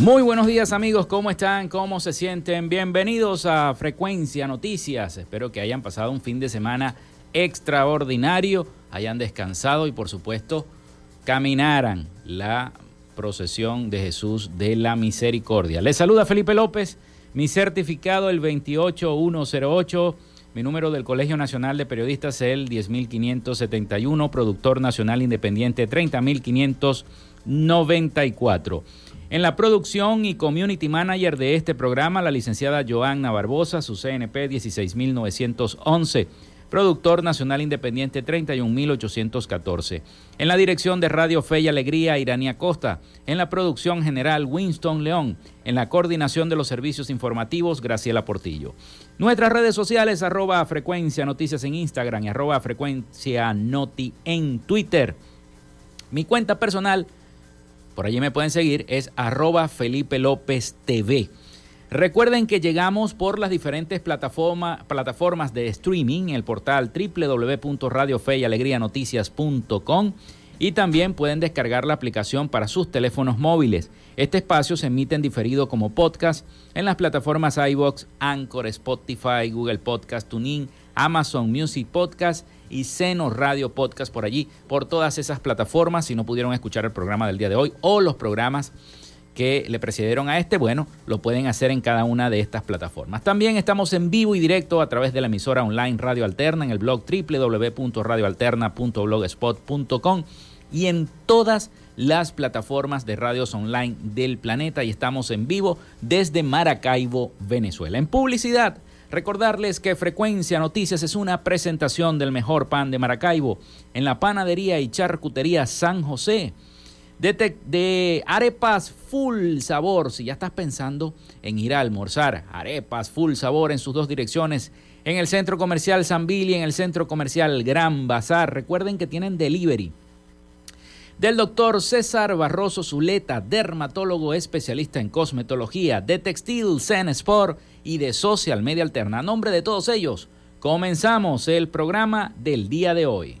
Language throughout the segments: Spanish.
Muy buenos días amigos, ¿cómo están? ¿Cómo se sienten? Bienvenidos a Frecuencia Noticias. Espero que hayan pasado un fin de semana extraordinario, hayan descansado y por supuesto caminaran la procesión de Jesús de la Misericordia. Les saluda Felipe López, mi certificado el 28108, mi número del Colegio Nacional de Periodistas el 10571, productor nacional independiente 30594. En la producción y community manager de este programa, la licenciada Joanna Barbosa, su CNP 16911, productor nacional independiente 31814. En la dirección de Radio Fe y Alegría, Irania Costa. En la producción general, Winston León. En la coordinación de los servicios informativos, Graciela Portillo. Nuestras redes sociales, arroba frecuencia noticias en Instagram y arroba frecuencia noti en Twitter. Mi cuenta personal, por allí me pueden seguir, es arroba Felipe López TV. Recuerden que llegamos por las diferentes plataformas de streaming, el portal www.radiofeyalegrianoticias.com y también pueden descargar la aplicación para sus teléfonos móviles. Este espacio se emite en diferido como podcast en las plataformas iBox, Anchor, Spotify, Google Podcast, TuneIn, Amazon Music Podcast y Seno Radio Podcast por allí, por todas esas plataformas. Si no pudieron escuchar el programa del día de hoy o los programas que le precedieron a este, bueno, lo pueden hacer en cada una de estas plataformas. También estamos en vivo y directo a través de la emisora online Radio Alterna en el blog www.radioalterna.blogspot.com y en todas las plataformas de radios online del planeta y estamos en vivo desde Maracaibo, Venezuela. En publicidad, Recordarles que Frecuencia Noticias es una presentación del mejor pan de Maracaibo en la panadería y charcutería San José. De, arepas full sabor, si ya estás pensando en ir a almorzar, arepas full sabor en sus dos direcciones, en el centro comercial San Billy y en el centro comercial Gran Bazar. Recuerden que tienen delivery del doctor César Barroso Zuleta, dermatólogo especialista en cosmetología, de textil Zen Sport y de Social Media Alterna. A nombre de todos ellos, comenzamos el programa del día de hoy.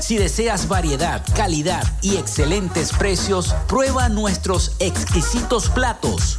Si deseas variedad, calidad y excelentes precios, prueba nuestros exquisitos platos.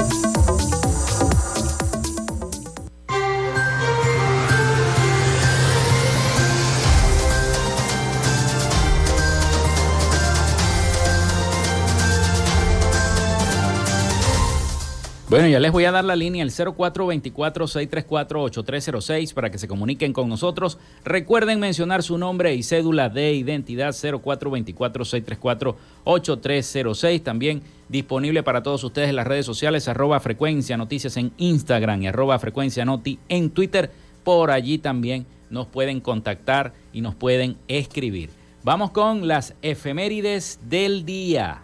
Bueno, ya les voy a dar la línea el 0424-634-8306 para que se comuniquen con nosotros. Recuerden mencionar su nombre y cédula de identidad 0424-634-8306. También disponible para todos ustedes en las redes sociales arroba frecuencia noticias en Instagram y arroba frecuencia noti en Twitter. Por allí también nos pueden contactar y nos pueden escribir. Vamos con las efemérides del día.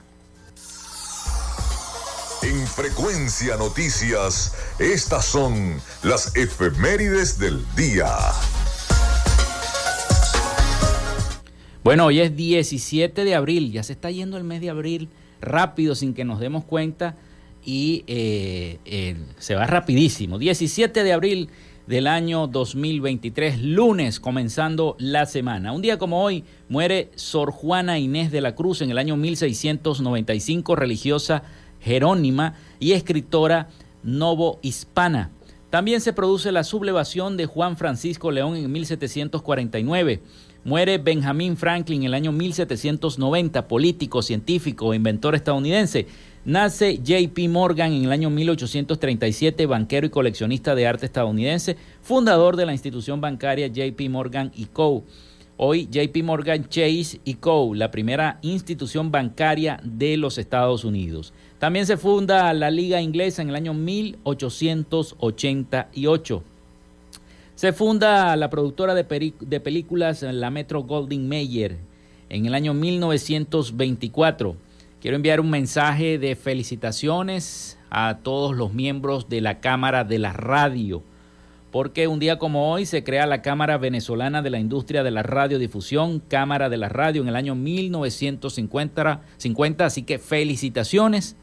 En Frecuencia Noticias, estas son las efemérides del día. Bueno, hoy es 17 de abril, ya se está yendo el mes de abril rápido sin que nos demos cuenta y eh, eh, se va rapidísimo. 17 de abril del año 2023, lunes, comenzando la semana. Un día como hoy muere Sor Juana Inés de la Cruz en el año 1695, religiosa Jerónima y escritora novo-hispana. También se produce la sublevación de Juan Francisco León en 1749. Muere Benjamin Franklin en el año 1790, político, científico, inventor estadounidense. Nace JP Morgan en el año 1837, banquero y coleccionista de arte estadounidense, fundador de la institución bancaria JP Morgan Co. Hoy JP Morgan Chase Co., la primera institución bancaria de los Estados Unidos. También se funda la Liga Inglesa en el año 1888. Se funda la productora de, películas la Metro Golding Mayer en el año 1924. Quiero enviar un mensaje de felicitaciones a todos los miembros de la Cámara de la Radio, porque un día como hoy se crea la Cámara Venezolana de la Industria de la Radiodifusión, Cámara de la Radio en el año 1950, 50, así que felicitaciones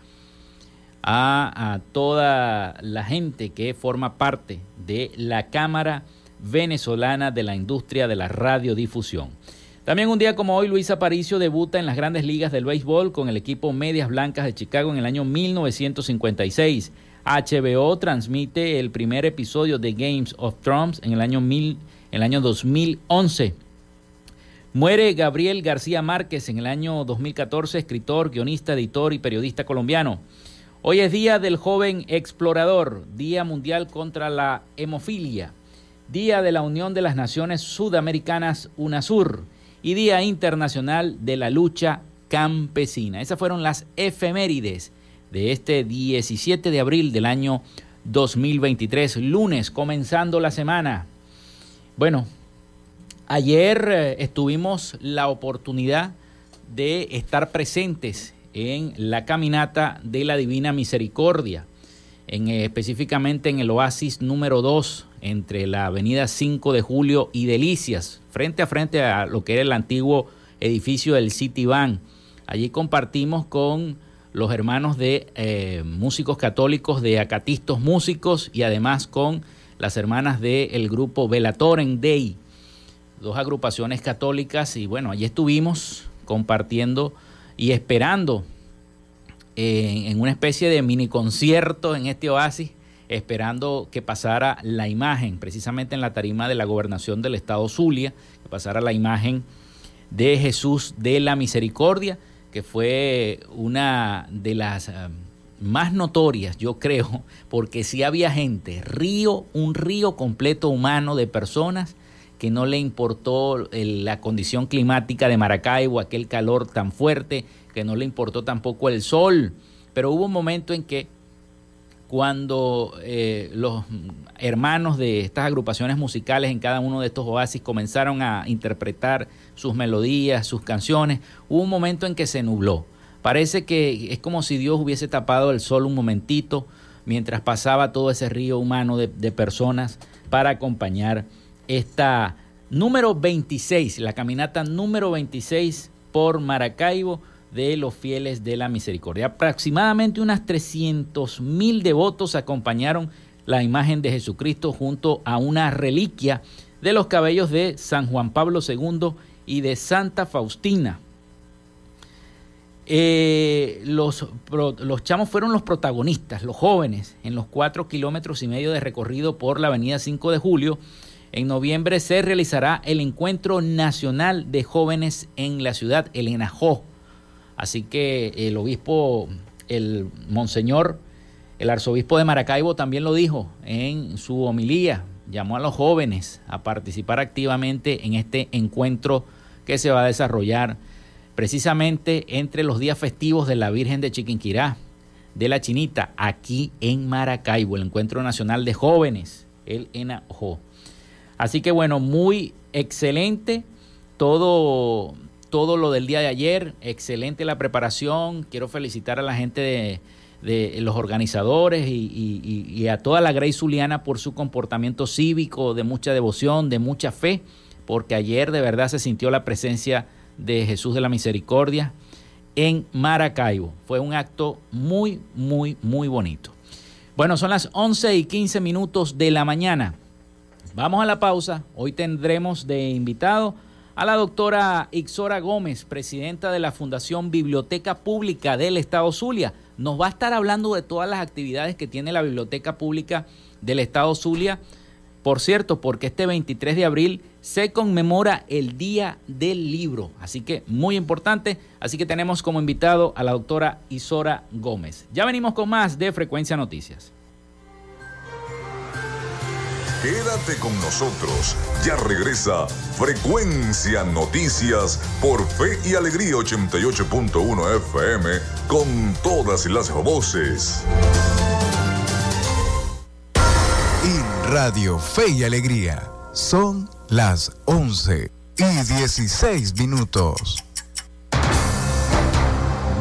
a, toda la gente que forma parte de la Cámara Venezolana de la Industria de la Radiodifusión. También un día como hoy, Luis Aparicio debuta en las grandes ligas del béisbol con el equipo Medias Blancas de Chicago en el año 1956. HBO transmite el primer episodio de Games of Thrones en el año, mil, en el año 2011. Muere Gabriel García Márquez en el año 2014, escritor, guionista, editor y periodista colombiano. Hoy es Día del Joven Explorador, Día Mundial contra la Hemofilia. Día de la Unión de las Naciones Sudamericanas UNASUR y Día Internacional de la Lucha Campesina. Esas fueron las efemérides de este 17 de abril del año 2023, lunes, comenzando la semana. Bueno, ayer eh, estuvimos la oportunidad de estar presentes en la caminata de la Divina Misericordia, eh, específicamente en el oasis número 2, entre la avenida 5 de Julio y Delicias, frente a frente a lo que era el antiguo edificio del City Bank. Allí compartimos con los hermanos de eh, músicos católicos de Acatistos Músicos y además con las hermanas del grupo Velatoren Dei, dos agrupaciones católicas y bueno, allí estuvimos compartiendo y esperando en, una especie de mini concierto en este oasis, esperando que pasara la imagen, precisamente en la tarima de la gobernación del estado Zulia, que pasara la imagen de Jesús de la Misericordia, que fue una de las eh, más notorias, yo creo, porque si había gente, río, un río completo humano de personas que no le importó la condición climática de Maracaibo, aquel calor tan fuerte, que no le importó tampoco el sol, pero hubo un momento en que cuando eh, los hermanos de estas agrupaciones musicales en cada uno de estos oasis comenzaron a interpretar sus melodías, sus canciones, hubo un momento en que se nubló. Parece que es como si Dios hubiese tapado el sol un momentito mientras pasaba todo ese río humano de, de personas para acompañar esta número 26, la caminata número 26 por Maracaibo de los fieles de la misericordia. Aproximadamente unas 300 mil devotos acompañaron la imagen de Jesucristo junto a una reliquia de los cabellos de San Juan Pablo II y de Santa Faustina. Eh, los, los chamos fueron los protagonistas, los jóvenes, en los cuatro kilómetros y medio de recorrido por la avenida 5 de julio. En noviembre se realizará el Encuentro Nacional de Jóvenes en la ciudad, el ENAJO. Así que el obispo, el monseñor, el arzobispo de Maracaibo también lo dijo en su homilía, llamó a los jóvenes a participar activamente en este encuentro que se va a desarrollar precisamente entre los días festivos de la Virgen de Chiquinquirá, de la Chinita, aquí en Maracaibo, el Encuentro Nacional de Jóvenes, el ENAJO. Así que bueno, muy excelente todo, todo lo del día de ayer, excelente la preparación, quiero felicitar a la gente de, los organizadores y, y, y, a toda la Grey Zuliana por su comportamiento cívico, de mucha devoción, de mucha fe, porque ayer de verdad se sintió la presencia de Jesús de la Misericordia en Maracaibo. Fue un acto muy, muy, muy bonito. Bueno, son las 11 y 15 minutos de la mañana. Vamos a la pausa. Hoy tendremos de invitado a la doctora Ixora Gómez, presidenta de la Fundación Biblioteca Pública del Estado Zulia. Nos va a estar hablando de todas las actividades que tiene la Biblioteca Pública del Estado Zulia. Por cierto, porque este 23 de abril se conmemora el Día del Libro. Así que muy importante. Así que tenemos como invitado a la doctora Isora Gómez. Ya venimos con más de Frecuencia Noticias. Quédate con nosotros. Ya regresa Frecuencia Noticias por Fe y Alegría 88.1 FM con todas las voces. Y Radio Fe y Alegría son las 11 y 16 minutos.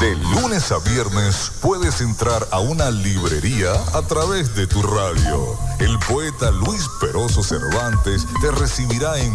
De lunes a viernes puedes entrar a una librería a través de tu radio. El poeta Luis Peroso Cervantes te recibirá en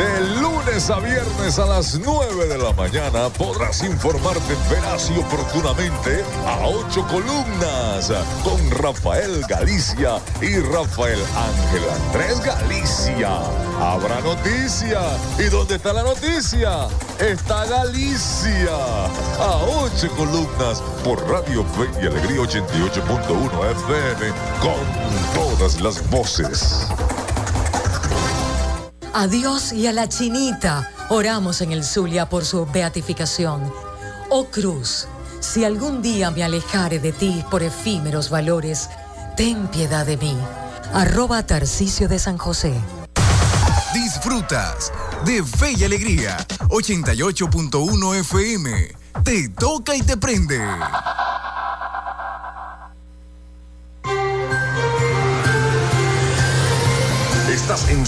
De lunes a viernes a las 9 de la mañana podrás informarte veraz y oportunamente a ocho columnas con Rafael Galicia y Rafael Ángel Andrés Galicia. Habrá noticia. ¿Y dónde está la noticia? Está Galicia. A ocho columnas por Radio Fe y Alegría 88.1 FM con todas las voces. A Dios y a la chinita oramos en el Zulia por su beatificación. Oh Cruz, si algún día me alejare de ti por efímeros valores, ten piedad de mí. Arroba Tarcicio de San José. Disfrutas de Fe y Alegría 88.1 FM. Te toca y te prende.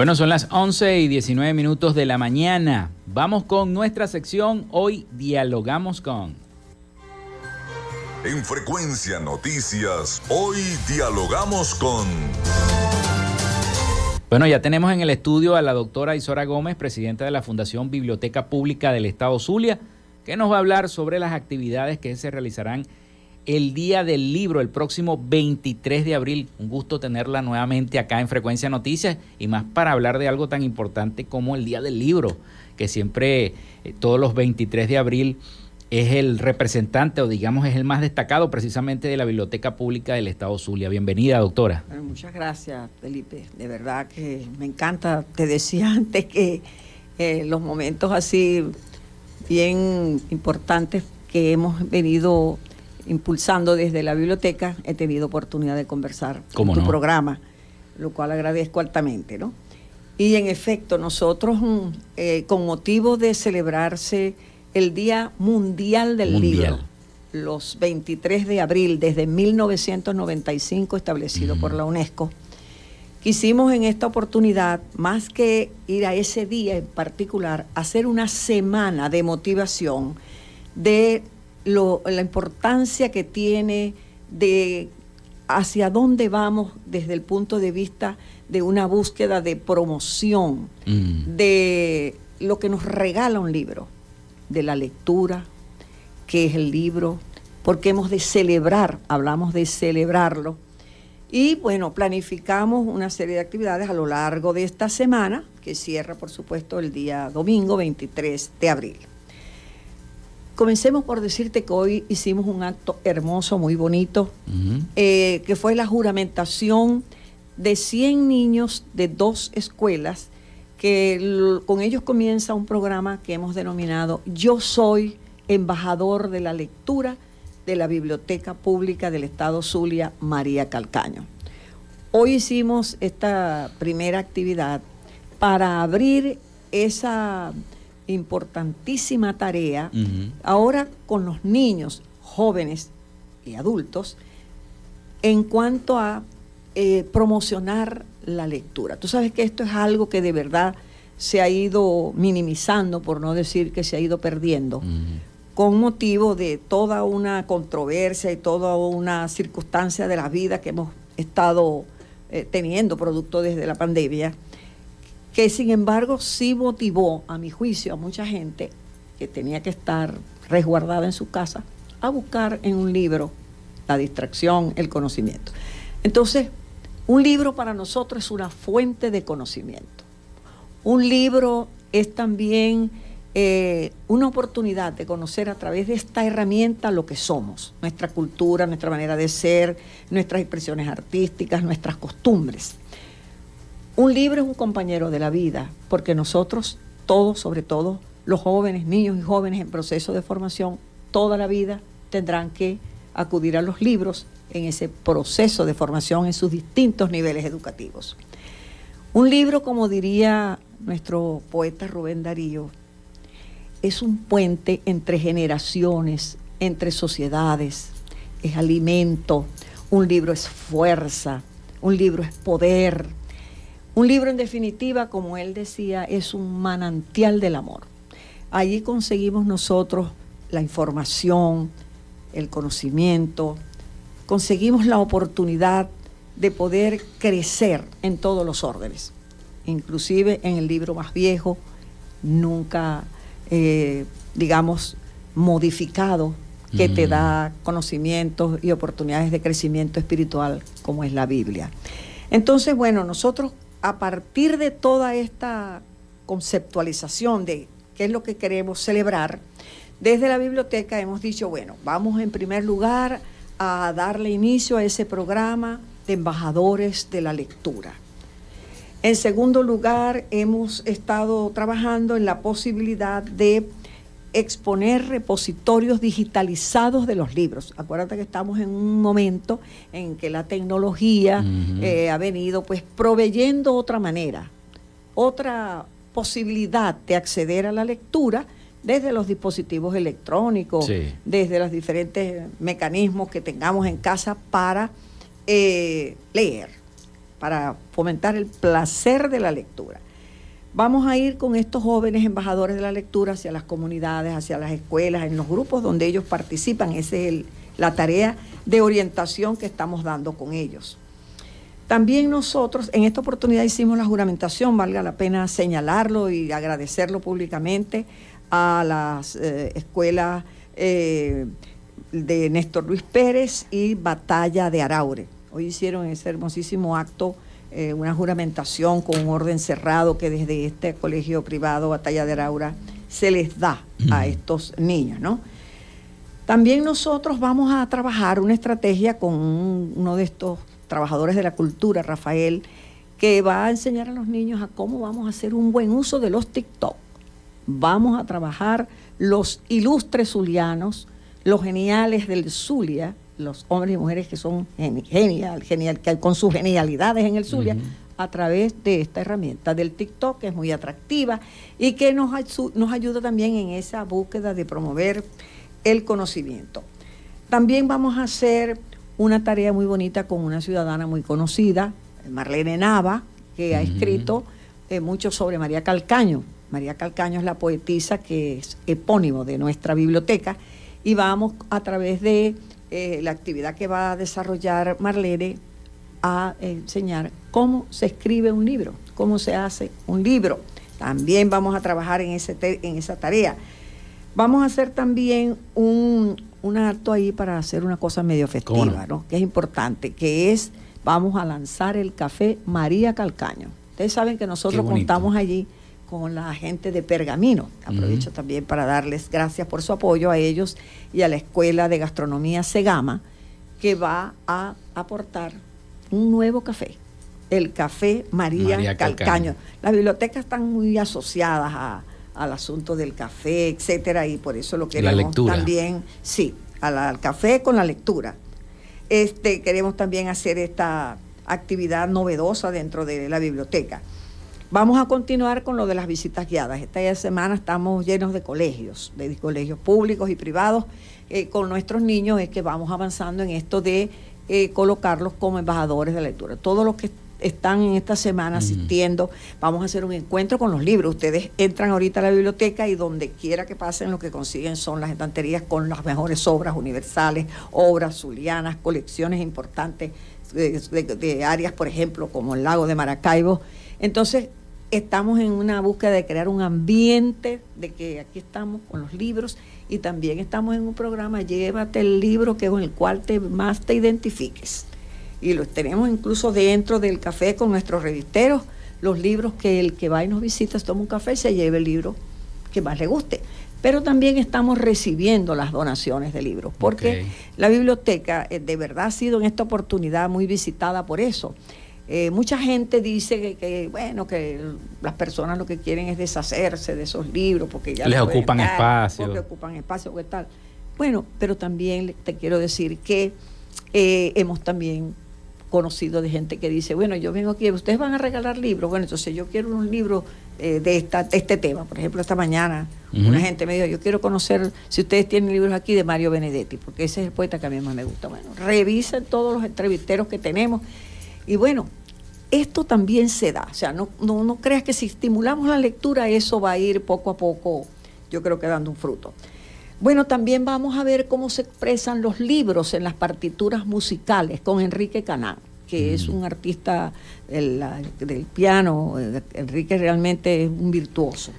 Bueno, son las 11 y 19 minutos de la mañana. Vamos con nuestra sección. Hoy dialogamos con. En Frecuencia Noticias, hoy dialogamos con. Bueno, ya tenemos en el estudio a la doctora Isora Gómez, presidenta de la Fundación Biblioteca Pública del Estado Zulia, que nos va a hablar sobre las actividades que se realizarán el Día del Libro, el próximo 23 de abril. Un gusto tenerla nuevamente acá en Frecuencia Noticias y más para hablar de algo tan importante como el Día del Libro, que siempre eh, todos los 23 de abril es el representante o digamos es el más destacado precisamente de la Biblioteca Pública del Estado Zulia. Bienvenida, doctora. muchas gracias, Felipe. De verdad que me encanta. Te decía antes que eh, los momentos así bien importantes que hemos venido impulsando desde la biblioteca, he tenido oportunidad de conversar con tu programa, lo cual agradezco altamente, ¿no? Y en efecto, nosotros, mm, eh, con motivo de celebrarse el Día Mundial del Libro, los 23 de abril, desde 1995, establecido por la UNESCO, quisimos en esta oportunidad, más que ir a ese día en particular, hacer una semana de motivación de la importancia que tiene de hacia dónde vamos desde el punto de vista de una búsqueda de promoción mm. de lo que nos regala un libro, de la lectura, que es el libro, porque hemos de celebrar, hablamos de celebrarlo. Y bueno, planificamos una serie de actividades a lo largo de esta semana, que cierra por supuesto el día domingo 23 de abril. Comencemos por decirte que hoy hicimos un acto hermoso, muy bonito, eh, que fue la juramentación de 100 niños de dos escuelas, que con ellos comienza un programa que hemos denominado Yo soy embajador de la lectura de la Biblioteca Pública del Estado Zulia, María Calcaño. Hoy hicimos esta primera actividad para abrir esa importantísima tarea ahora con los niños, jóvenes y adultos en cuanto a eh, promocionar la lectura. Tú sabes que esto es algo que de verdad se ha ido minimizando, por no decir que se ha ido perdiendo, con motivo de toda una controversia y toda una circunstancia de la vida que hemos estado eh, teniendo producto desde la pandemia que sin embargo sí motivó, a mi juicio, a mucha gente que tenía que estar resguardada en su casa, a buscar en un libro la distracción, el conocimiento. Entonces, un libro para nosotros es una fuente de conocimiento. Un libro es también eh, una oportunidad de conocer a través de esta herramienta lo que somos, nuestra cultura, nuestra manera de ser, nuestras expresiones artísticas, nuestras costumbres. Un libro es un compañero de la vida, porque nosotros, todos, sobre todo los jóvenes, niños y jóvenes en proceso de formación, toda la vida tendrán que acudir a los libros en ese proceso de formación en sus distintos niveles educativos. Un libro, como diría nuestro poeta Rubén Darío, es un puente entre generaciones, entre sociedades, es alimento, un libro es fuerza, un libro es poder, un libro en definitiva, como él decía, es un manantial del amor. Allí conseguimos nosotros la información, el conocimiento, conseguimos la oportunidad de poder crecer en todos los órdenes, inclusive en el libro más viejo, nunca, eh, digamos, modificado, que te mm. da conocimientos y oportunidades de crecimiento espiritual, como es la Biblia. Entonces, bueno, nosotros a partir de toda esta conceptualización de qué es lo que queremos celebrar, desde la biblioteca hemos dicho, bueno, vamos en primer lugar a darle inicio a ese programa de embajadores de la lectura. En segundo lugar, hemos estado trabajando en la posibilidad de exponer repositorios digitalizados de los libros. Acuérdate que estamos en un momento en que la tecnología eh, ha venido pues proveyendo otra manera, otra posibilidad de acceder a la lectura desde los dispositivos electrónicos, desde los diferentes mecanismos que tengamos en casa para eh, leer, para fomentar el placer de la lectura. Vamos a ir con estos jóvenes embajadores de la lectura hacia las comunidades, hacia las escuelas, en los grupos donde ellos participan. Esa es la tarea de orientación que estamos dando con ellos. También nosotros en esta oportunidad hicimos la juramentación, valga la pena señalarlo y agradecerlo públicamente a las eh, escuelas eh, de Néstor Luis Pérez y Batalla de Araure. Hoy hicieron ese hermosísimo acto, eh, una juramentación con un orden cerrado que desde este colegio privado Batalla de Araure se les da a estos niños, ¿no? También nosotros vamos a trabajar una estrategia con uno de estos trabajadores de la cultura, Rafael, que va a enseñar a los niños a cómo vamos a hacer un buen uso de los TikTok vamos a trabajar los ilustres zulianos, los geniales del Zulia, los hombres y mujeres que son genial, genial, que con sus genialidades en el Zulia, a través de esta herramienta del TikTok, que es muy atractiva y que nos, nos ayuda también en esa búsqueda de promover el conocimiento. También vamos a hacer una tarea muy bonita con una ciudadana muy conocida, Marlene Nava, que ha escrito eh, mucho sobre María Calcaño, María Calcaño es la poetisa que es epónimo de nuestra biblioteca y vamos a través de eh, la actividad que va a desarrollar Marlene a enseñar cómo se escribe un libro, cómo se hace un libro. También vamos a trabajar en, ese en esa tarea. Vamos a hacer también un, acto ahí para hacer una cosa medio festiva, ¿no? que es importante, que es, vamos a lanzar el café María Calcaño. Ustedes saben que nosotros contamos allí con la gente de Pergamino. Aprovecho también para darles gracias por su apoyo a ellos y a la Escuela de Gastronomía Segama, que va a aportar un nuevo café, el Café María, Calcaño. Las bibliotecas están muy asociadas al asunto del café, etcétera, y por eso lo queremos también, sí, al café con la lectura. Este, queremos también hacer esta actividad novedosa dentro de la biblioteca. Vamos a continuar con lo de las visitas guiadas. Esta semana estamos llenos de colegios, de colegios públicos y privados. Eh, con nuestros niños es que vamos avanzando en esto de eh, colocarlos como embajadores de lectura. Todos los que están en esta semana asistiendo, vamos a hacer un encuentro con los libros. Ustedes entran ahorita a la biblioteca y donde quiera que pasen lo que consiguen son las estanterías con las mejores obras universales, obras zulianas, colecciones importantes de, de áreas, por ejemplo, como el lago de Maracaibo. Entonces, estamos en una búsqueda de crear un ambiente de que aquí estamos con los libros y también estamos en un programa Llévate el libro que con el cual te más te identifiques. Y los tenemos incluso dentro del café con nuestros revisteros, los libros que el que va y nos visita, toma un café y se lleve el libro que más le guste. Pero también estamos recibiendo las donaciones de libros, porque la biblioteca eh, de verdad ha sido en esta oportunidad muy visitada por eso. Eh, mucha gente dice que, bueno, que las personas lo que quieren es deshacerse de esos libros porque ya les ocupan espacio. Porque ocupan espacio, ¿qué tal? Bueno, pero también te quiero decir que eh, hemos también conocido de gente que dice, bueno, yo vengo aquí, ustedes van a regalar libros, bueno, entonces yo quiero un libro eh, de, esta, este tema. Por ejemplo, esta mañana una gente me dijo, yo quiero conocer, si ustedes tienen libros aquí, de Mario Benedetti, porque ese es el poeta que a mí más me gusta. Bueno, revisen todos los entrevisteros que tenemos. Y bueno, esto también se da. O sea, no, no, no creas que si estimulamos la lectura, eso va a ir poco a poco, yo creo que dando un fruto. Bueno, también vamos a ver cómo se expresan los libros en las partituras musicales con Enrique Canán, que es un artista del, del piano. Enrique realmente es un virtuoso.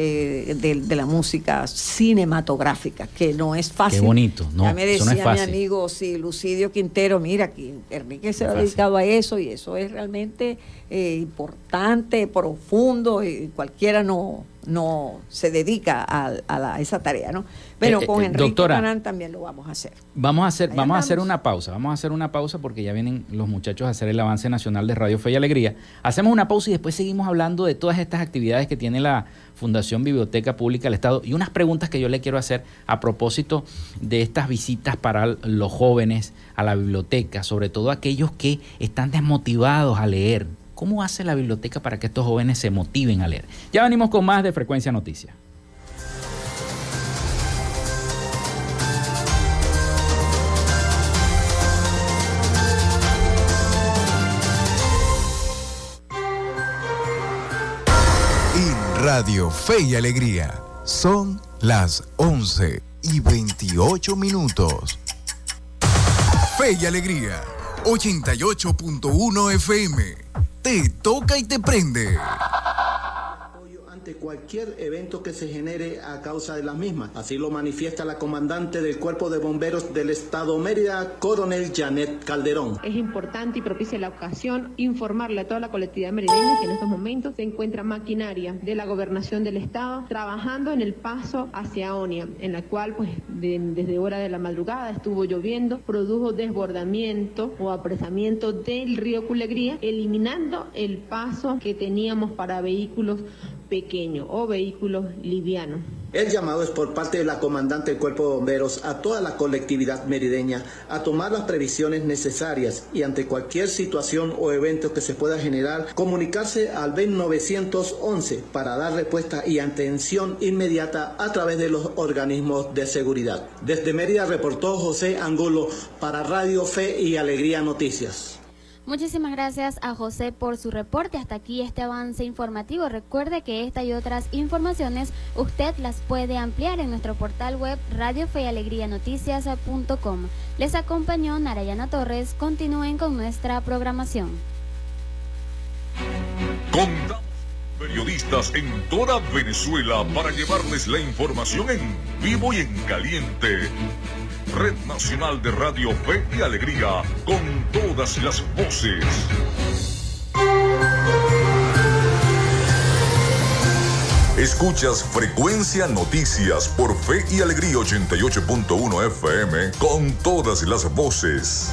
Eh, de, la música cinematográfica, que no es fácil. Qué bonito, ¿no? Ya me decía mi amigo, sí, Lucidio Quintero, mira, que Enrique se ha dedicado a eso y eso es realmente eh, importante, profundo, y cualquiera no, no se dedica a, esa tarea, ¿no? Pero eh, con Enrique Canán también lo vamos a hacer. Vamos a hacer, vamos a hacer una pausa, vamos a hacer una pausa porque ya vienen los muchachos a hacer el avance nacional de Radio Fe y Alegría. Hacemos una pausa y después seguimos hablando de todas estas actividades que tiene la Fundación Biblioteca Pública del Estado y unas preguntas que yo le quiero hacer a propósito de estas visitas para los jóvenes a la biblioteca, sobre todo aquellos que están desmotivados a leer. ¿Cómo hace la biblioteca para que estos jóvenes se motiven a leer? Ya venimos con más de Frecuencia Noticias. Radio Fe y Alegría. Son las 11 y 28 minutos. Fe y Alegría, 88.1 FM. Te toca y te prende cualquier evento que se genere a causa de las mismas. Así lo manifiesta la comandante del Cuerpo de Bomberos del Estado Mérida, coronel Janet Calderón. Es importante y propicia la ocasión informarle a toda la colectividad merideña que en estos momentos se encuentra maquinaria de la gobernación del Estado trabajando en el paso hacia Onia, en la cual pues desde hora de la madrugada estuvo lloviendo, produjo desbordamiento o apresamiento del río Culegría, eliminando el paso que teníamos para vehículos o. El llamado es por parte de la comandante del Cuerpo de Bomberos a toda la colectividad merideña a tomar las previsiones necesarias y ante cualquier situación o evento que se pueda generar, comunicarse al BEN 911 para dar respuesta y atención inmediata a través de los organismos de seguridad. Desde Mérida reportó José Angulo para Radio Fe y Alegría Noticias. Muchísimas gracias a José por su reporte. Hasta aquí este avance informativo. Recuerde que esta y otras informaciones usted las puede ampliar en nuestro portal web radiofeyalegrianoticias.com. Les acompañó Narayana Torres. Continúen con nuestra programación. Contamos periodistas en toda Venezuela para llevarles la información en vivo y en caliente Red Nacional de Radio Fe y Alegría, con todas las voces. Escuchas Frecuencia Noticias por Fe y Alegría 88.1 FM con todas las voces.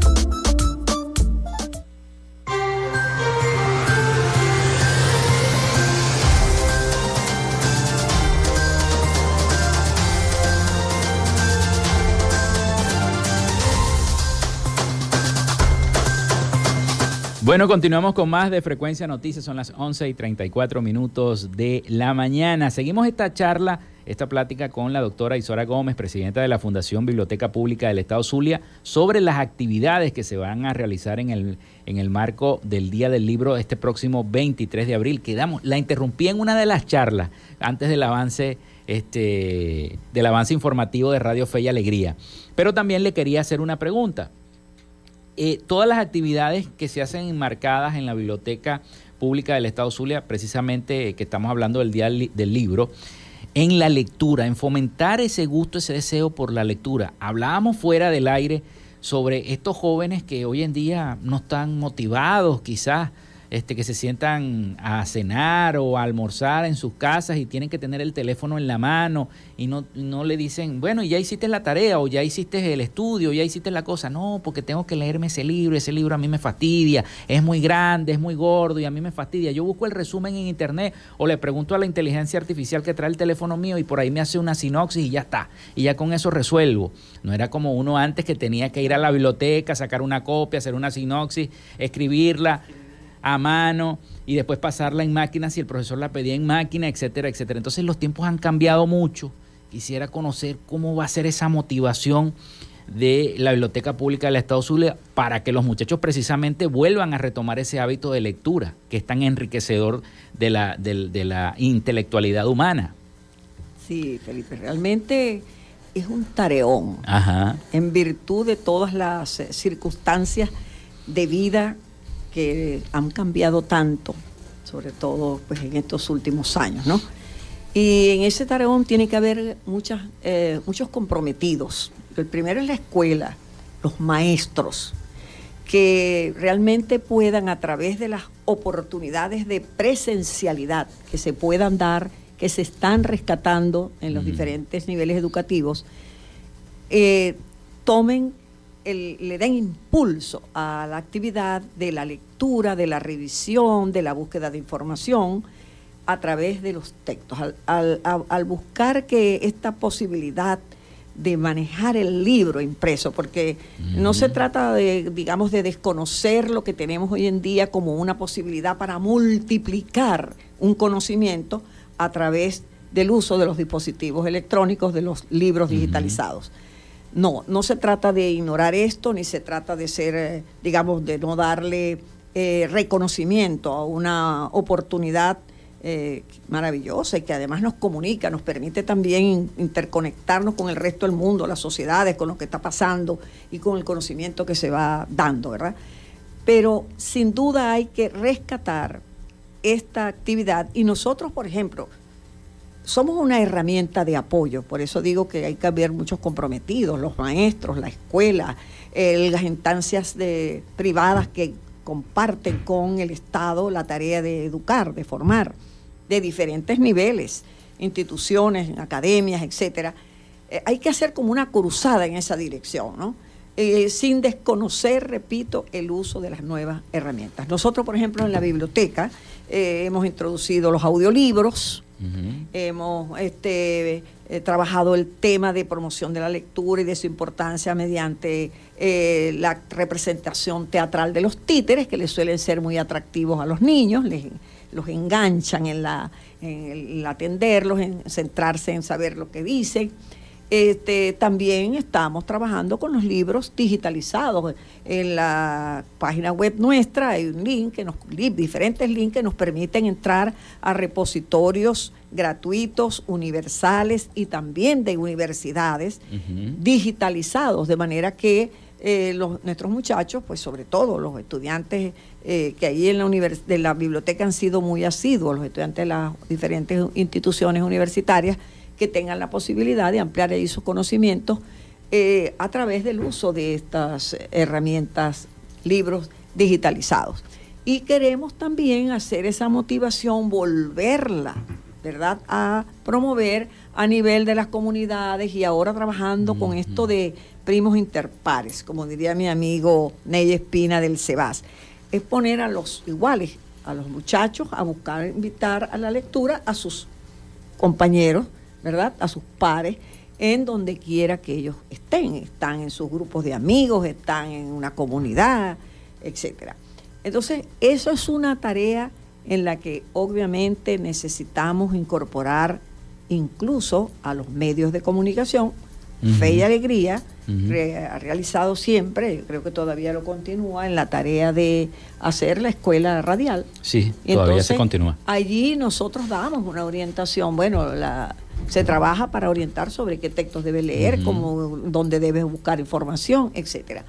Bueno, continuamos con más de Frecuencia Noticias, son las 11 y 34 minutos de la mañana. Seguimos esta charla, esta plática con la doctora Isora Gómez, presidenta de la Fundación Biblioteca Pública del Estado Zulia, sobre las actividades que se van a realizar en el, en el marco del Día del Libro este próximo 23 de abril. Quedamos, la interrumpí en una de las charlas antes del avance, este, del avance informativo de Radio Fe y Alegría. Pero también le quería hacer una pregunta. Eh, todas las actividades que se hacen enmarcadas en la Biblioteca Pública del Estado Zulia, precisamente eh, que estamos hablando del Día del Libro, en la lectura, en fomentar ese gusto, ese deseo por la lectura. Hablábamos fuera del aire sobre estos jóvenes que hoy en día no están motivados quizás este, que se sientan a cenar o a almorzar en sus casas y tienen que tener el teléfono en la mano y no, no le dicen, bueno, ya hiciste la tarea o ya hiciste el estudio, ya hiciste la cosa. No, porque tengo que leerme ese libro, ese libro a mí me fastidia, es muy grande, es muy gordo y a mí me fastidia. Yo busco el resumen en internet o le pregunto a la inteligencia artificial que trae el teléfono mío y por ahí me hace una sinopsis y ya está. Y ya con eso resuelvo. No era como uno antes que tenía que ir a la biblioteca, sacar una copia, hacer una sinopsis, escribirla a mano y después pasarla en máquina si el profesor la pedía en máquina, etcétera, etcétera. Entonces los tiempos han cambiado mucho. Quisiera conocer cómo va a ser esa motivación de la Biblioteca Pública del Estado Zulia para que los muchachos precisamente vuelvan a retomar ese hábito de lectura que es tan enriquecedor de la, de, la intelectualidad humana. Sí, Felipe, realmente es un tareón en virtud de todas las eh, circunstancias de vida que han cambiado tanto, sobre todo pues, en estos últimos años, ¿no? Y en ese tareón tiene que haber muchas, eh, muchos comprometidos. El primero es la escuela, los maestros, que realmente puedan a través de las oportunidades de presencialidad que se puedan dar, que se están rescatando en los diferentes niveles educativos, eh, tomen le den impulso a la actividad de la lectura, de la revisión, de la búsqueda de información a través de los textos. Al, buscar que esta posibilidad de manejar el libro impreso, porque no se trata de, digamos, de desconocer lo que tenemos hoy en día como una posibilidad para multiplicar un conocimiento a través del uso de los dispositivos electrónicos, de los libros digitalizados. No, no se trata de ignorar esto, ni se trata de ser, eh, digamos, de no darle eh, reconocimiento a una oportunidad eh, maravillosa y que además nos comunica, nos permite también interconectarnos con el resto del mundo, las sociedades, con lo que está pasando y con el conocimiento que se va dando, ¿verdad? Pero sin duda hay que rescatar esta actividad y nosotros, por ejemplo, somos una herramienta de apoyo, por eso digo que hay que haber muchos comprometidos, los maestros, la escuela, eh, las instancias de, privadas que comparten con el Estado la tarea de educar, de formar, de diferentes niveles, instituciones, academias, etcétera. Eh, hay que hacer como una cruzada en esa dirección, ¿no? Eh, sin desconocer, repito, el uso de las nuevas herramientas. Nosotros, por ejemplo, en la biblioteca hemos introducido los audiolibros, Hemos este, eh, trabajado el tema de promoción de la lectura y de su importancia mediante eh, la representación teatral de los títeres, que les suelen ser muy atractivos a los niños, les, los enganchan en, la, en el atenderlos, en centrarse en saber lo que dicen. Este, también estamos trabajando con los libros digitalizados. En la página web nuestra hay un link, que nos, diferentes links que nos permiten entrar a repositorios gratuitos, universales y también de universidades digitalizados, de manera que eh, los, nuestros muchachos, pues sobre todo los estudiantes eh, que ahí en la, de la biblioteca han sido muy asiduos, los estudiantes de las diferentes instituciones universitarias, que tengan la posibilidad de ampliar ahí sus conocimientos eh, a través del uso de estas herramientas, libros digitalizados. Y queremos también hacer esa motivación, volverla, ¿verdad?, a promover a nivel de las comunidades y ahora trabajando con esto de primos interpares, como diría mi amigo Ney Espina del CEBAS, es poner a los iguales, a los muchachos, a buscar invitar a la lectura a sus compañeros ¿verdad? A sus pares en donde quiera que ellos estén. Están en sus grupos de amigos, están en una comunidad, etcétera. Entonces, eso es una tarea en la que obviamente necesitamos incorporar incluso a los medios de comunicación. Fe y Alegría ha realizado siempre, creo que todavía lo continúa, en la tarea de hacer la escuela radial. Sí, todavía se continúa. Allí nosotros damos una orientación, bueno, la, se trabaja para orientar sobre qué textos debe leer, cómo, dónde debe buscar información, etcétera.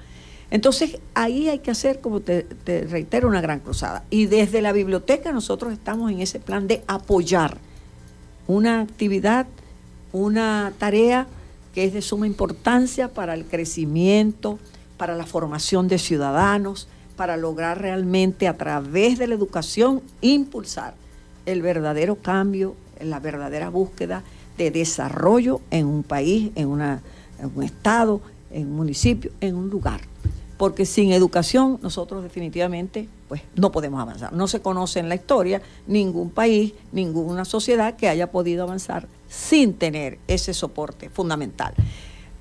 Entonces, ahí hay que hacer, como te, reitero, una gran cruzada. Y desde la biblioteca nosotros estamos en ese plan de apoyar una actividad, una tarea que es de suma importancia para el crecimiento, para la formación de ciudadanos, para lograr realmente a través de la educación impulsar el verdadero cambio, la verdadera búsqueda de desarrollo en un país, en, una, un estado, en un municipio, en un lugar. Porque sin educación nosotros definitivamente pues, no podemos avanzar. No se conoce en la historia ningún país, ninguna sociedad que haya podido avanzar sin tener ese soporte fundamental.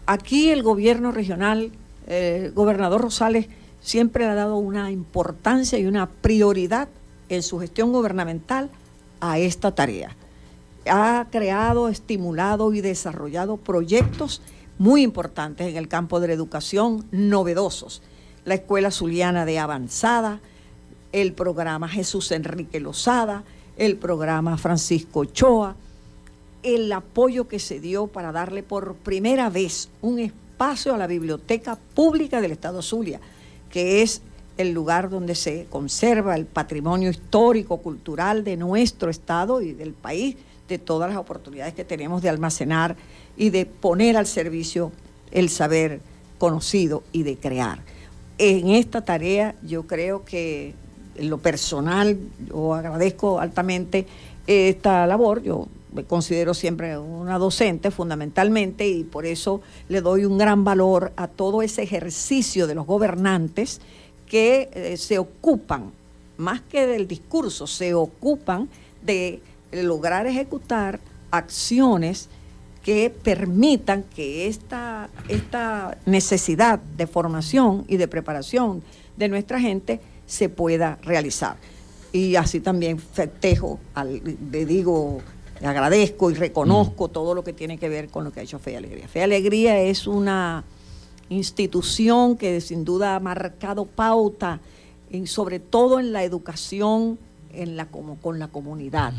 Aquí el gobierno regional, el gobernador Rosales, siempre ha dado una importancia y una prioridad en su gestión gubernamental a esta tarea ha creado, estimulado y desarrollado proyectos muy importantes en el campo de la educación, novedosos. La Escuela Zuliana de Avanzada, el programa Jesús Enrique Lozada, el programa Francisco Ochoa, el apoyo que se dio para darle por primera vez un espacio a la Biblioteca Pública del Estado Zulia, que es el lugar donde se conserva el patrimonio histórico, cultural de nuestro Estado y del país de todas las oportunidades que tenemos de almacenar y de poner al servicio el saber conocido y de crear. En esta tarea yo creo que en lo personal yo agradezco altamente esta labor, yo me considero siempre una docente fundamentalmente y por eso le doy un gran valor a todo ese ejercicio de los gobernantes que eh, se ocupan, más que del discurso, se ocupan de lograr ejecutar acciones que permitan que esta, esta necesidad de formación y de preparación de nuestra gente se pueda realizar. Y así también festejo, le digo, le agradezco y reconozco mm. todo lo que tiene que ver con lo que ha hecho Fe y Alegría. Fe y Alegría es una institución que sin duda ha marcado pauta, sobre todo en la educación en la, como, con la comunidad.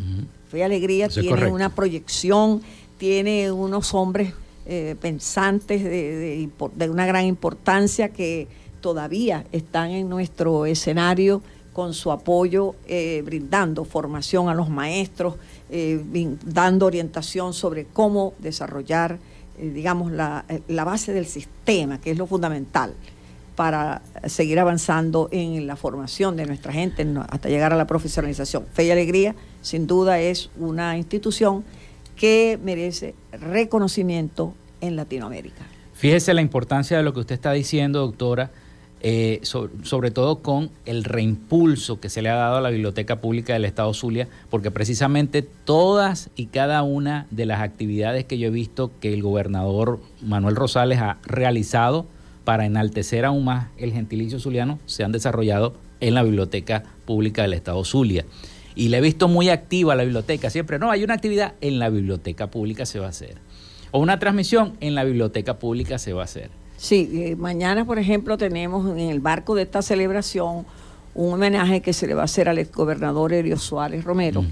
Fe y Alegría tiene una proyección, tiene unos hombres eh, pensantes de, de, una gran importancia que todavía están en nuestro escenario con su apoyo, eh, brindando formación a los maestros, eh, dando orientación sobre cómo desarrollar, digamos, la, la base del sistema, que es lo fundamental para seguir avanzando en la formación de nuestra gente hasta llegar a la profesionalización. Fe y Alegría, sin duda, es una institución que merece reconocimiento en Latinoamérica. Fíjese la importancia de lo que usted está diciendo, doctora, eh, sobre, todo con el reimpulso que se le ha dado a la Biblioteca Pública del Estado Zulia, porque precisamente todas y cada una de las actividades que yo he visto que el gobernador Manuel Rosales ha realizado para enaltecer aún más el gentilicio zuliano se han desarrollado en la Biblioteca Pública del Estado Zulia. Y le he visto muy activa la biblioteca, siempre, no, hay una actividad en la Biblioteca Pública se va a hacer. O una transmisión en la Biblioteca Pública se va a hacer. Sí, eh, mañana, por ejemplo, tenemos en el barco de esta celebración un homenaje que se le va a hacer al exgobernador Erio Suárez Romero,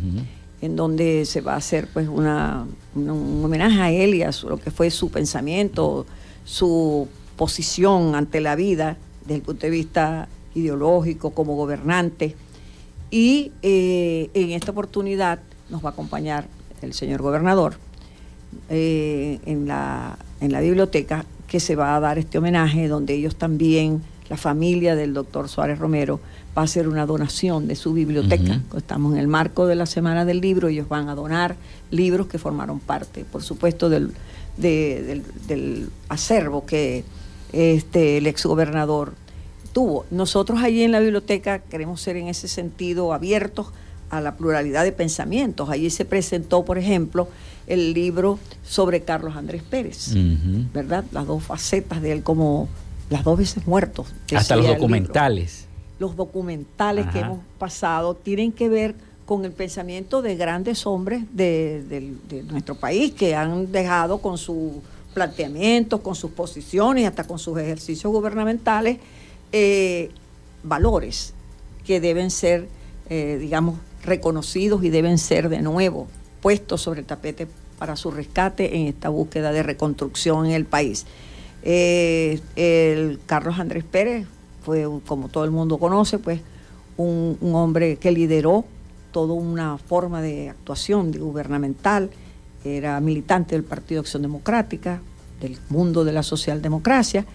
en donde se va a hacer pues una, un homenaje a él y a lo que fue su pensamiento, su posición ante la vida desde el punto de vista ideológico, como gobernante. Y eh, en esta oportunidad nos va a acompañar el señor gobernador eh, en, la, en la biblioteca que se va a dar este homenaje, donde ellos también, la familia del doctor Suárez Romero, va a hacer una donación de su biblioteca. Estamos en el marco de la Semana del Libro, ellos van a donar libros que formaron parte, por supuesto, del, del acervo que este, el exgobernador tuvo. Nosotros allí en la biblioteca queremos ser en ese sentido abiertos a la pluralidad de pensamientos. Allí se presentó, por ejemplo, el libro sobre Carlos Andrés Pérez, ¿verdad? Las dos facetas de él como las dos veces muertos. Hasta los documentales. Los documentales que hemos pasado tienen que ver con el pensamiento de grandes hombres de nuestro país que han dejado con su planteamientos, con sus posiciones, hasta con sus ejercicios gubernamentales, eh, valores que deben ser, eh, digamos, reconocidos y deben ser de nuevo puestos sobre el tapete para su rescate en esta búsqueda de reconstrucción en el país. Eh, el Carlos Andrés Pérez fue, como todo el mundo conoce, pues un, un hombre que lideró toda una forma de actuación gubernamental, era militante del Partido Acción Democrática, del mundo de la socialdemocracia,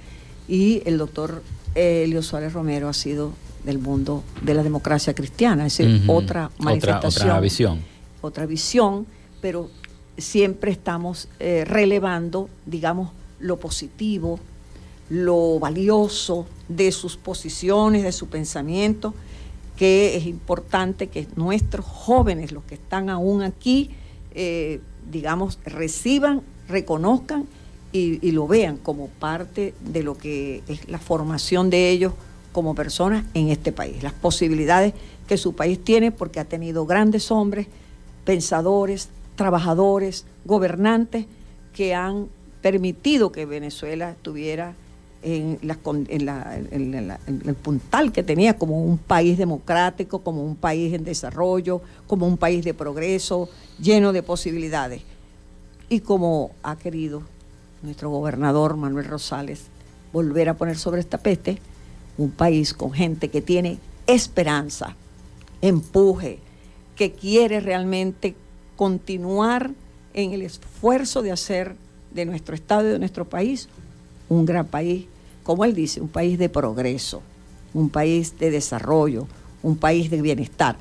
y el doctor Elio Suárez Romero ha sido del mundo de la democracia cristiana, es decir, otra manifestación. Otra, visión. Otra visión, pero siempre estamos eh, relevando, digamos, lo positivo, lo valioso de sus posiciones, de su pensamiento, que es importante que nuestros jóvenes, los que están aún aquí, eh, digamos, reciban, reconozcan y, lo vean como parte de lo que es la formación de ellos como personas en este país, las posibilidades que su país tiene porque ha tenido grandes hombres, pensadores, trabajadores, gobernantes que han permitido que Venezuela estuviera en, el puntal que tenía como un país democrático, como un país en desarrollo, como un país de progreso, lleno de posibilidades. Y como ha querido nuestro gobernador Manuel Rosales volver a poner sobre esta peste un país con gente que tiene esperanza, empuje, que quiere realmente continuar en el esfuerzo de hacer de nuestro Estado y de nuestro país un gran país como él dice, un país de progreso, un país de desarrollo, un país de bienestar.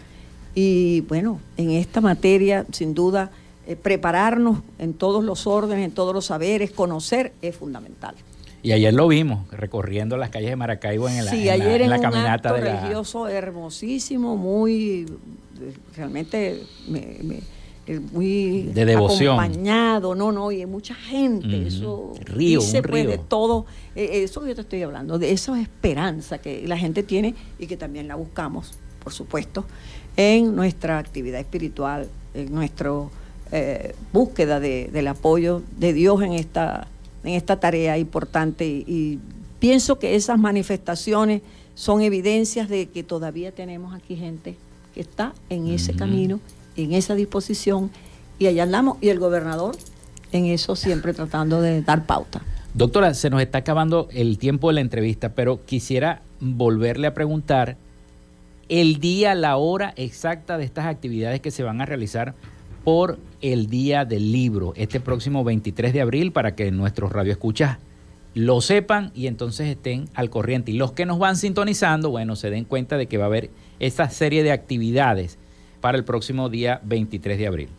Y bueno, en esta materia, sin duda, eh, prepararnos en todos los órdenes, en todos los saberes, conocer es fundamental. Y ayer lo vimos recorriendo las calles de Maracaibo en, la, sí, ayer en la, caminata un acto religioso hermosísimo, muy realmente me muy de devoción. acompañado, no, no, y hay mucha gente, eso río, dice un pues río. de todo, eh, eso yo te estoy hablando, de esa esperanza que la gente tiene y que también la buscamos, por supuesto, en nuestra actividad espiritual, en nuestra eh, búsqueda de, del apoyo de Dios en esta, en esta tarea importante y, y pienso que esas manifestaciones son evidencias de que todavía tenemos aquí gente que está en ese camino, en esa disposición, y allá andamos, y el gobernador en eso siempre tratando de dar pauta. Doctora, se nos está acabando el tiempo de la entrevista, pero quisiera volverle a preguntar el día, la hora exacta de estas actividades que se van a realizar por el Día del Libro, este próximo 23 de abril, para que nuestros radioescuchas lo sepan y entonces estén al corriente. Y los que nos van sintonizando, bueno, se den cuenta de que va a haber esta serie de actividades para el próximo día 23 de abril.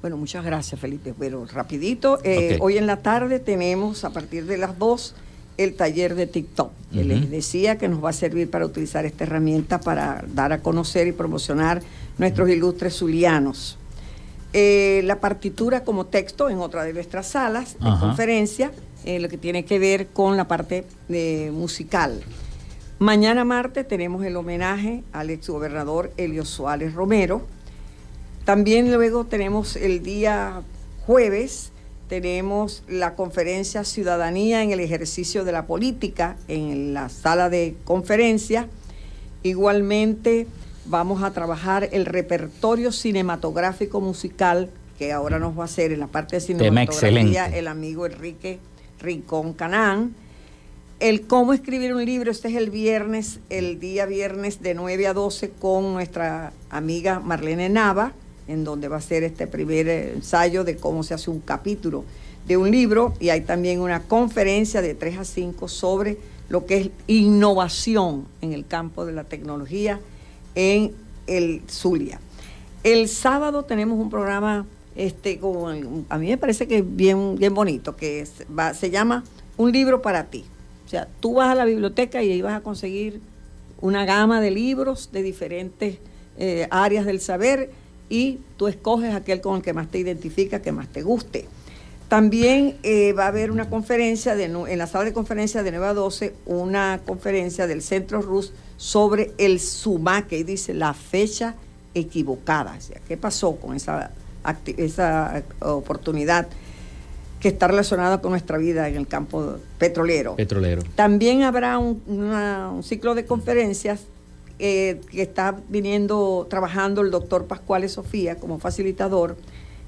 Bueno, muchas gracias, Felipe. Pero rapidito, eh, hoy en la tarde tenemos a partir de las 2 el taller de TikTok. les decía que nos va a servir para utilizar esta herramienta para dar a conocer y promocionar nuestros ilustres zulianos. Eh, la partitura como texto en otra de nuestras salas de conferencia, eh, lo que tiene que ver con la parte musical. Mañana martes tenemos el homenaje al exgobernador Elio Suárez Romero también luego tenemos el día jueves, tenemos la conferencia Ciudadanía en el ejercicio de la política en la sala de conferencia. Igualmente vamos a trabajar el repertorio cinematográfico musical que ahora nos va a hacer en la parte de cinematografía el amigo Enrique Rincón Canán. El cómo escribir un libro, este es el viernes, el día viernes de 9 a 12 con nuestra amiga Marlene Nava en donde va a ser este primer ensayo de cómo se hace un capítulo de un libro y hay también una conferencia de 3 a 5 sobre lo que es innovación en el campo de la tecnología en el Zulia. El sábado tenemos un programa, este, a mí me parece que es bien, bien bonito, que se llama Un libro para ti. Sea, tú vas a la biblioteca y ahí vas a conseguir una gama de libros de diferentes eh, áreas del saber y tú escoges aquel con el que más te identifica, que más te guste. También eh, va a haber una conferencia en la sala de conferencia de 9 a 12, una conferencia del Centro Rus sobre el SUMAC, y dice la fecha equivocada. ¿Qué pasó con esa oportunidad que está relacionada con nuestra vida en el campo petrolero? Petrolero. También habrá un, un ciclo de conferencias eh, que está viniendo, trabajando el doctor Pascual Sofía como facilitador,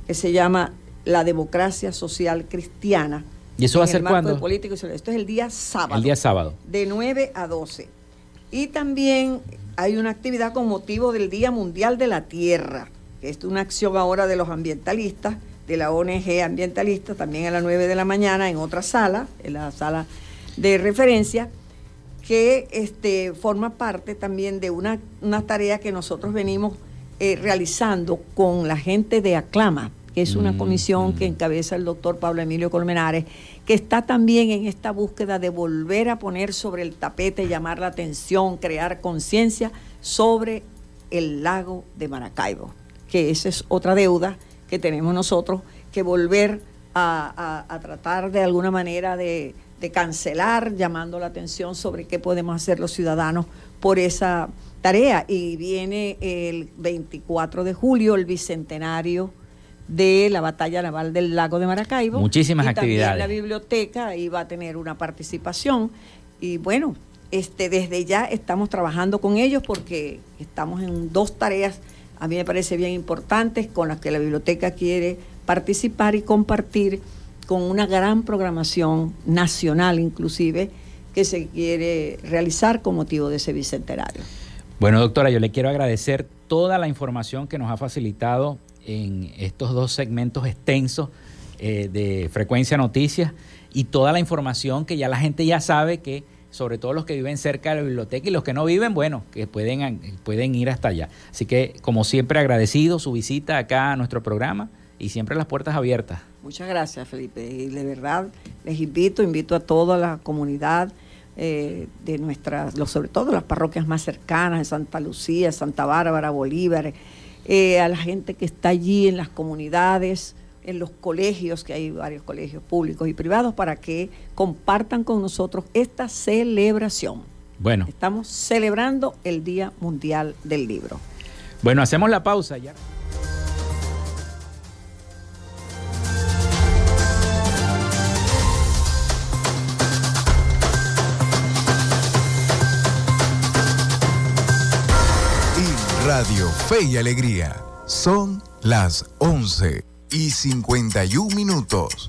que se llama La Democracia Social Cristiana. ¿Y eso va a ser cuándo? Político Esto es el día sábado. El día sábado. De 9 a 12. Y también hay una actividad con motivo del Día Mundial de la Tierra, que es una acción ahora de los ambientalistas, de la ONG ambientalista, también a las 9 de la mañana en otra sala, en la sala de referencia que este, forma parte también de una, tarea que nosotros venimos eh, realizando con la gente de Aclama, que es una mm, comisión que mm. encabeza el doctor Pablo Emilio Colmenares, que está también en esta búsqueda de volver a poner sobre el tapete, llamar la atención, crear conciencia sobre el lago de Maracaibo, que esa es otra deuda que tenemos nosotros, que volver a tratar de alguna manera de de cancelar, llamando la atención sobre qué podemos hacer los ciudadanos por esa tarea. Y viene el 24 de julio el bicentenario de la batalla naval del lago de Maracaibo. Muchísimas y actividades. También la biblioteca ahí va a tener una participación. Y bueno, este, desde ya estamos trabajando con ellos porque estamos en dos tareas, a mí me parece bien importantes, con las que la biblioteca quiere participar y compartir con una gran programación nacional inclusive que se quiere realizar con motivo de ese bicentenario. Bueno, doctora, yo le quiero agradecer toda la información que nos ha facilitado en estos dos segmentos extensos eh, de Frecuencia Noticias y toda la información que ya la gente ya sabe que, sobre todo los que viven cerca de la biblioteca y los que no viven, bueno, que pueden, pueden ir hasta allá. Así que, como siempre, agradecido su visita acá a nuestro programa y siempre las puertas abiertas. Muchas gracias, Felipe. Y de verdad les invito, invito a toda la comunidad eh, de nuestras, sobre todo las parroquias más cercanas, de Santa Lucía, Santa Bárbara, Bolívar, eh, a la gente que está allí en las comunidades, en los colegios, que hay varios colegios públicos y privados, para que compartan con nosotros esta celebración. Bueno. Estamos celebrando el Día Mundial del Libro. Bueno, hacemos la pausa ya. Radio Fe y Alegría. Son las 11 y 51 minutos.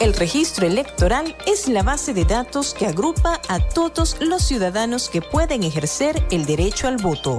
El registro electoral es la base de datos que agrupa a todos los ciudadanos que pueden ejercer el derecho al voto.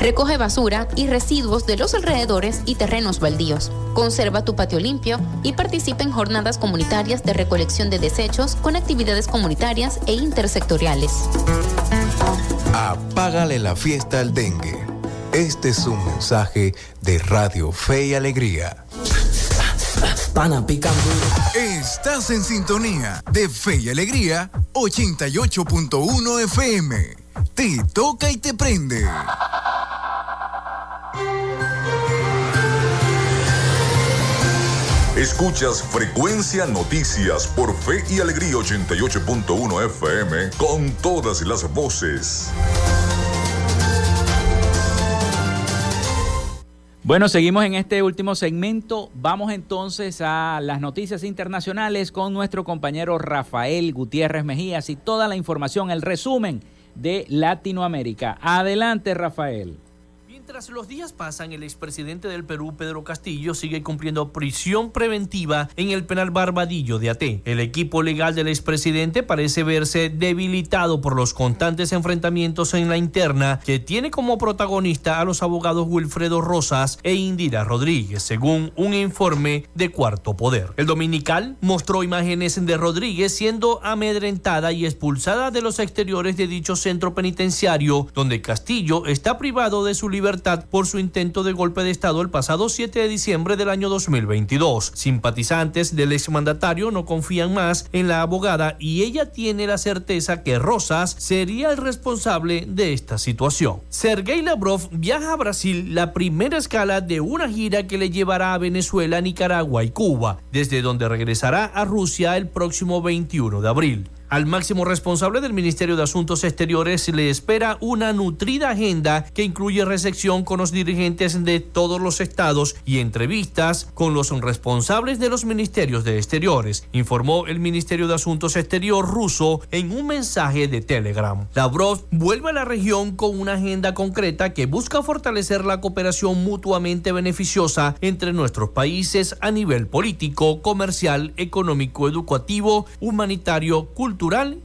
Recoge basura y residuos de los alrededores y terrenos baldíos. Conserva tu patio limpio y participa en jornadas comunitarias de recolección de desechos con actividades comunitarias e intersectoriales. Apágale la fiesta al dengue. Este es un mensaje de Radio Fe y Alegría. Pana pican. Estás en sintonía de Fe y Alegría 88.1 FM. Te toca y te prende. Escuchas Frecuencia Noticias por Fe y Alegría 88.1 FM con todas las voces. Bueno, seguimos en este último segmento. Vamos entonces a las noticias internacionales con nuestro compañero Rafael Gutiérrez Mejías y toda la información, el resumen de Latinoamérica. Adelante, Rafael. Mientras los días pasan, el expresidente del Perú, Pedro Castillo, sigue cumpliendo prisión preventiva en el penal Barbadillo de AT. El equipo legal del expresidente parece verse debilitado por los constantes enfrentamientos en la interna que tiene como protagonista a los abogados Wilfredo Rosas e Indira Rodríguez, según un informe de Cuarto Poder. El dominical mostró imágenes de Rodríguez siendo amedrentada y expulsada de los exteriores de dicho centro penitenciario, donde Castillo está privado de su libertad por su intento de golpe de Estado el pasado 7 de diciembre del año 2022. Simpatizantes del exmandatario no confían más en la abogada y ella tiene la certeza que Rosas sería el responsable de esta situación. Sergei Lavrov viaja a Brasil, la primera escala de una gira que le llevará a Venezuela, Nicaragua y Cuba, desde donde regresará a Rusia el próximo 21 de abril. Al máximo responsable del Ministerio de Asuntos Exteriores le espera una nutrida agenda que incluye recepción con los dirigentes de todos los estados y entrevistas con los responsables de los ministerios de Exteriores, informó el Ministerio de Asuntos Exterior ruso en un mensaje de Telegram. Lavrov vuelve a la región con una agenda concreta que busca fortalecer la cooperación mutuamente beneficiosa entre nuestros países a nivel político, comercial, económico, educativo, humanitario, cultural,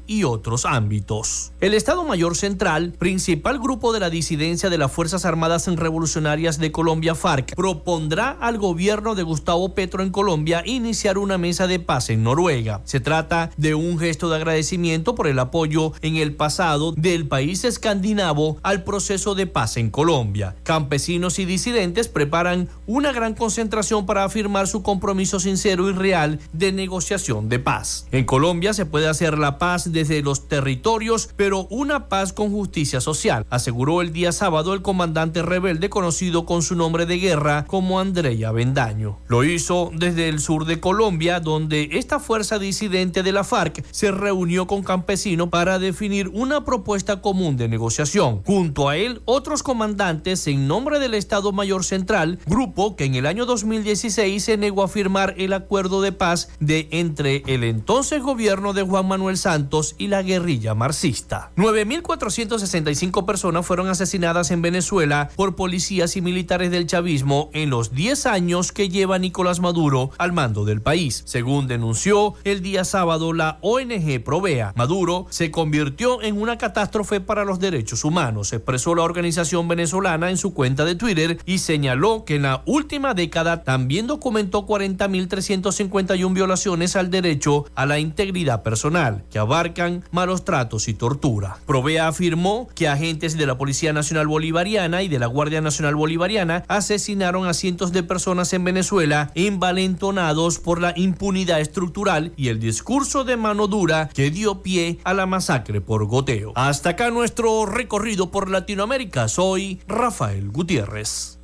y otros ámbitos. El Estado Mayor Central, principal grupo de la disidencia de las Fuerzas Armadas Revolucionarias de Colombia, FARC, propondrá al gobierno de Gustavo Petro en Colombia iniciar una mesa de paz en Noruega. Se trata de un gesto de agradecimiento por el apoyo en el pasado del país escandinavo al proceso de paz en Colombia. Campesinos y disidentes preparan una gran concentración para afirmar su compromiso sincero y real de negociación de paz. En Colombia se puede hacer la paz desde los territorios, pero una paz con justicia social, aseguró el día sábado el comandante rebelde conocido con su nombre de guerra como Andrea Bendaño. Lo hizo desde el sur de Colombia, donde esta fuerza disidente de la FARC se reunió con campesinos para definir una propuesta común de negociación. Junto a él, otros comandantes en nombre del Estado Mayor Central, grupo que en el año 2016 se negó a firmar el acuerdo de paz de entre el entonces gobierno de Juan Manuel Santos y la guerrilla marxista. 9.465 personas fueron asesinadas en Venezuela por policías y militares del chavismo en los 10 años que lleva Nicolás Maduro al mando del país, según denunció el día sábado la ONG Provea. Maduro se convirtió en una catástrofe para los derechos humanos, expresó la organización venezolana en su cuenta de Twitter y señaló que en la última década también documentó 40.351 violaciones al derecho a la integridad personal, que abarcan malos tratos y tortura. Provea afirmó que agentes de la Policía Nacional Bolivariana y de la Guardia Nacional Bolivariana asesinaron a cientos de personas en Venezuela envalentonados por la impunidad estructural y el discurso de mano dura que dio pie a la masacre por goteo. Hasta acá nuestro recorrido por Latinoamérica. Soy Rafael Gutiérrez.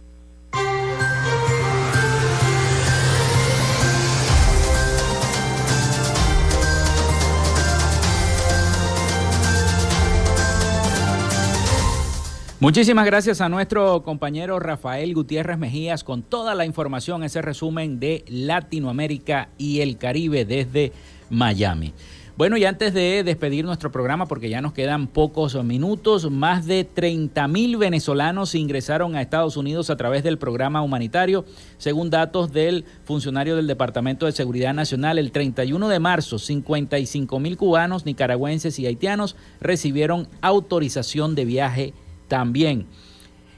Muchísimas gracias a nuestro compañero Rafael Gutiérrez Mejías con toda la información, ese resumen de Latinoamérica y el Caribe desde Miami. Bueno, y antes de despedir nuestro programa, porque ya nos quedan pocos minutos, más de 30 mil venezolanos ingresaron a Estados Unidos a través del programa humanitario, según datos del funcionario del Departamento de Seguridad Nacional. El 31 de marzo, 55 mil cubanos, nicaragüenses y haitianos recibieron autorización de viaje también.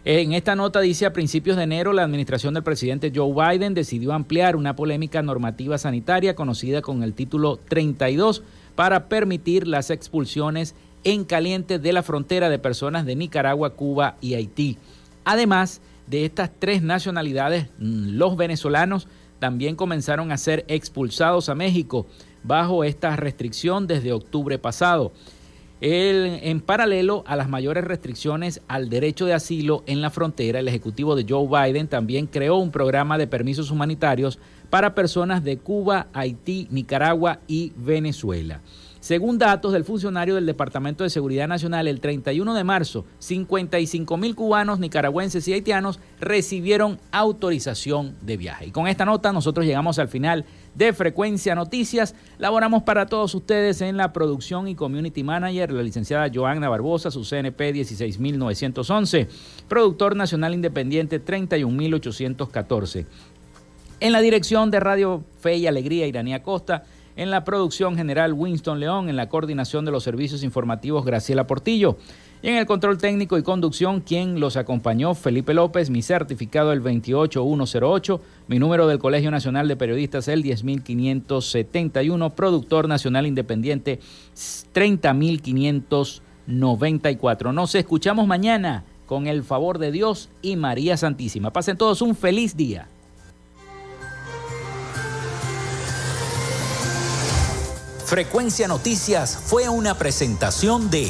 En esta nota dice a principios de enero la administración del presidente Joe Biden decidió ampliar una polémica normativa sanitaria conocida con el título 32 para permitir las expulsiones en caliente de la frontera de personas de Nicaragua, Cuba y Haití. Además de estas tres nacionalidades, mm, los venezolanos también comenzaron a ser expulsados a México bajo esta restricción desde octubre pasado en paralelo a las mayores restricciones al derecho de asilo en la frontera, el ejecutivo de Joe Biden también creó un programa de permisos humanitarios para personas de Cuba, Haití, Nicaragua y Venezuela. Según datos del funcionario del Departamento de Seguridad Nacional, el 31 de marzo, 55 mil cubanos, nicaragüenses y haitianos recibieron autorización de viaje. Y con esta nota nosotros llegamos al final de Frecuencia Noticias. Laboramos para todos ustedes en la producción y community manager, la licenciada Joanna Barbosa, su CNP 16911, productor nacional independiente 31814. En la dirección de Radio Fe y Alegría, Iranía Costa en la producción general Winston León, en la coordinación de los servicios informativos Graciela Portillo. Y en el control técnico y conducción, quien los acompañó, Felipe López, mi certificado el 28108, mi número del Colegio Nacional de Periodistas el 10571, productor nacional independiente 30594. Nos escuchamos mañana con el favor de Dios y María Santísima. Pasen todos un feliz día. Frecuencia Noticias fue una presentación de